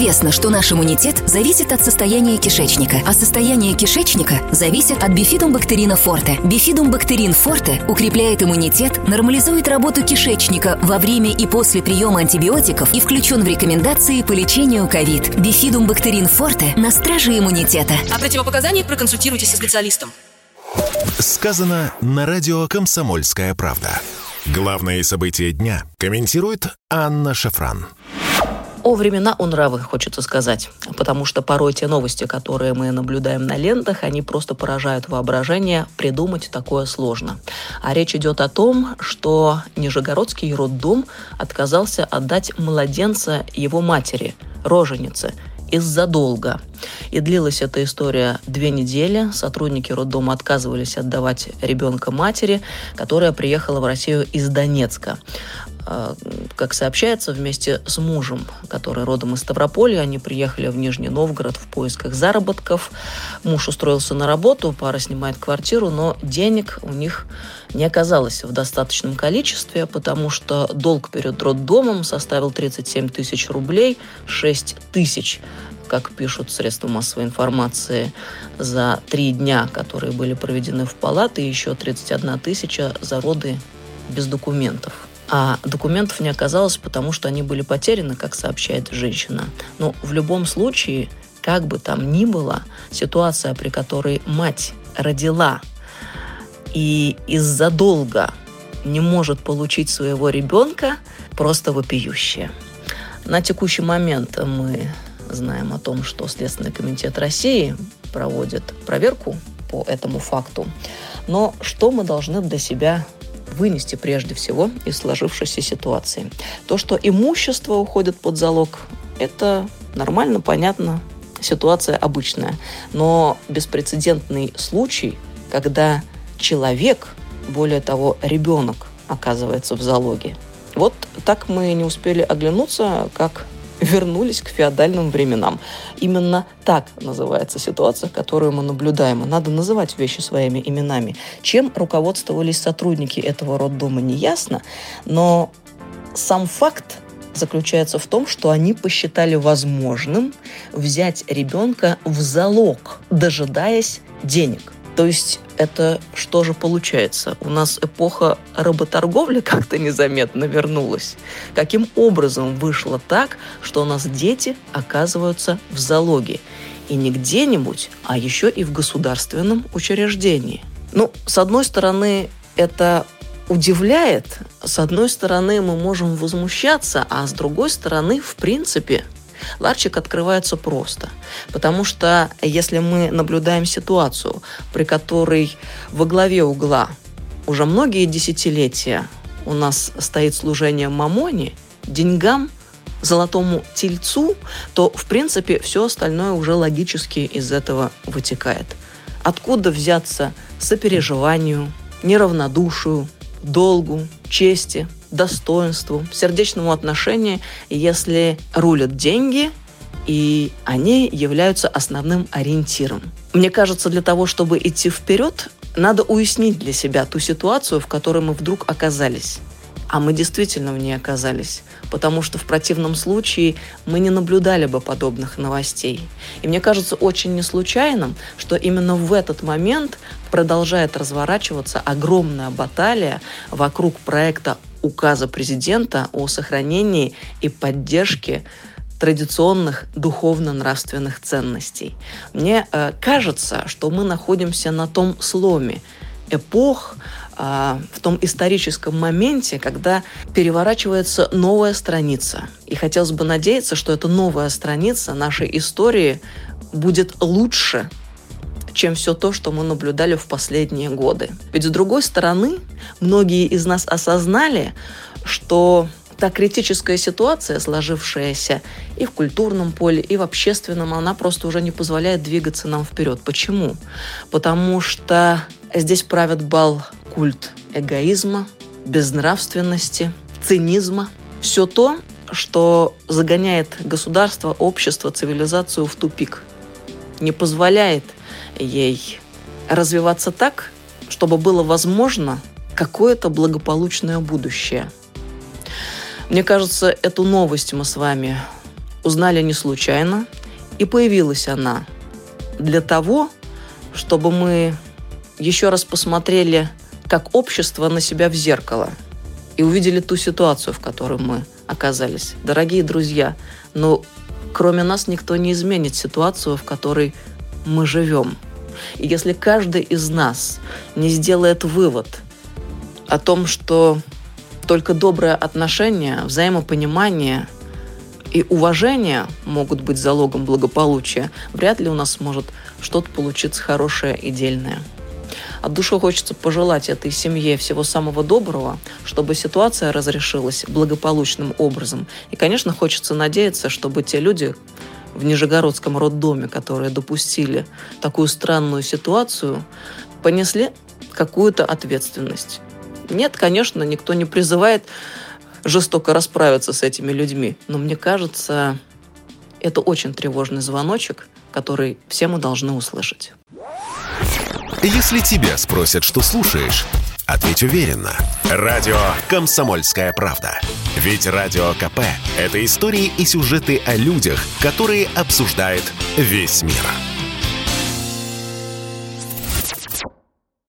Известно, что наш иммунитет зависит от состояния кишечника, а состояние кишечника зависит от бифидумбактерина форте. Бифидумбактерин форте укрепляет иммунитет, нормализует работу кишечника во время и после приема антибиотиков и включен в рекомендации по лечению ковид. Бифидумбактерин форте на страже иммунитета. О противопоказаниях проконсультируйтесь со специалистом. Сказано на радио «Комсомольская правда». Главные события дня комментирует Анна Шафран. О времена о нравы, хочется сказать. Потому что порой те новости, которые мы наблюдаем на лентах, они просто поражают воображение. Придумать такое сложно. А речь идет о том, что Нижегородский роддом отказался отдать младенца его матери, роженице, из-за долга. И длилась эта история две недели. Сотрудники роддома отказывались отдавать ребенка матери, которая приехала в Россию из Донецка. А, как сообщается, вместе с мужем, который родом из Ставрополя, они приехали в Нижний Новгород в поисках заработков. Муж устроился на работу, пара снимает квартиру, но денег у них не оказалось в достаточном количестве, потому что долг перед роддомом составил 37 тысяч рублей, 6 тысяч как пишут средства массовой информации, за три дня, которые были проведены в палаты, еще 31 тысяча за роды без документов. А документов не оказалось, потому что они были потеряны, как сообщает женщина. Но в любом случае, как бы там ни было, ситуация, при которой мать родила и из-за долга не может получить своего ребенка, просто вопиющая. На текущий момент мы знаем о том, что Следственный комитет России проводит проверку по этому факту. Но что мы должны для себя вынести прежде всего из сложившейся ситуации. То, что имущество уходит под залог, это нормально, понятно, ситуация обычная. Но беспрецедентный случай, когда человек, более того, ребенок оказывается в залоге. Вот так мы не успели оглянуться, как вернулись к феодальным временам. Именно так называется ситуация, которую мы наблюдаем. надо называть вещи своими именами. Чем руководствовались сотрудники этого роддома, не ясно, но сам факт заключается в том, что они посчитали возможным взять ребенка в залог, дожидаясь денег – то есть это что же получается? У нас эпоха работорговли как-то незаметно вернулась. Каким образом вышло так, что у нас дети оказываются в залоге? И не где-нибудь, а еще и в государственном учреждении. Ну, с одной стороны, это удивляет, с одной стороны, мы можем возмущаться, а с другой стороны, в принципе, Ларчик открывается просто, потому что если мы наблюдаем ситуацию, при которой во главе угла уже многие десятилетия у нас стоит служение мамоне, деньгам, золотому тельцу, то, в принципе, все остальное уже логически из этого вытекает. Откуда взяться сопереживанию, неравнодушию, долгу, чести, достоинству, сердечному отношению, если рулят деньги, и они являются основным ориентиром. Мне кажется, для того, чтобы идти вперед, надо уяснить для себя ту ситуацию, в которой мы вдруг оказались. А мы действительно в ней оказались, потому что в противном случае мы не наблюдали бы подобных новостей. И мне кажется очень неслучайным, что именно в этот момент продолжает разворачиваться огромная баталия вокруг проекта указа президента о сохранении и поддержке традиционных духовно-нравственных ценностей. Мне э, кажется, что мы находимся на том сломе эпох, э, в том историческом моменте, когда переворачивается новая страница. И хотелось бы надеяться, что эта новая страница нашей истории будет лучше, чем все то, что мы наблюдали в последние годы. Ведь с другой стороны, многие из нас осознали, что та критическая ситуация, сложившаяся и в культурном поле, и в общественном, она просто уже не позволяет двигаться нам вперед. Почему? Потому что здесь правит бал культ эгоизма, безнравственности, цинизма. Все то, что загоняет государство, общество, цивилизацию в тупик. Не позволяет ей развиваться так, чтобы было возможно какое-то благополучное будущее. Мне кажется, эту новость мы с вами узнали не случайно, и появилась она для того, чтобы мы еще раз посмотрели как общество на себя в зеркало и увидели ту ситуацию, в которой мы оказались. Дорогие друзья, но кроме нас никто не изменит ситуацию, в которой мы живем. И если каждый из нас не сделает вывод о том, что только доброе отношение, взаимопонимание и уважение могут быть залогом благополучия, вряд ли у нас может что-то получиться хорошее и дельное. От души хочется пожелать этой семье всего самого доброго, чтобы ситуация разрешилась благополучным образом. И, конечно, хочется надеяться, чтобы те люди в Нижегородском роддоме, которые допустили такую странную ситуацию, понесли какую-то ответственность. Нет, конечно, никто не призывает жестоко расправиться с этими людьми, но мне кажется, это очень тревожный звоночек, который все мы должны услышать. Если тебя спросят, что слушаешь, ответь уверенно. Радио «Комсомольская правда». Ведь Радио КП – это истории и сюжеты о людях, которые обсуждает весь мир.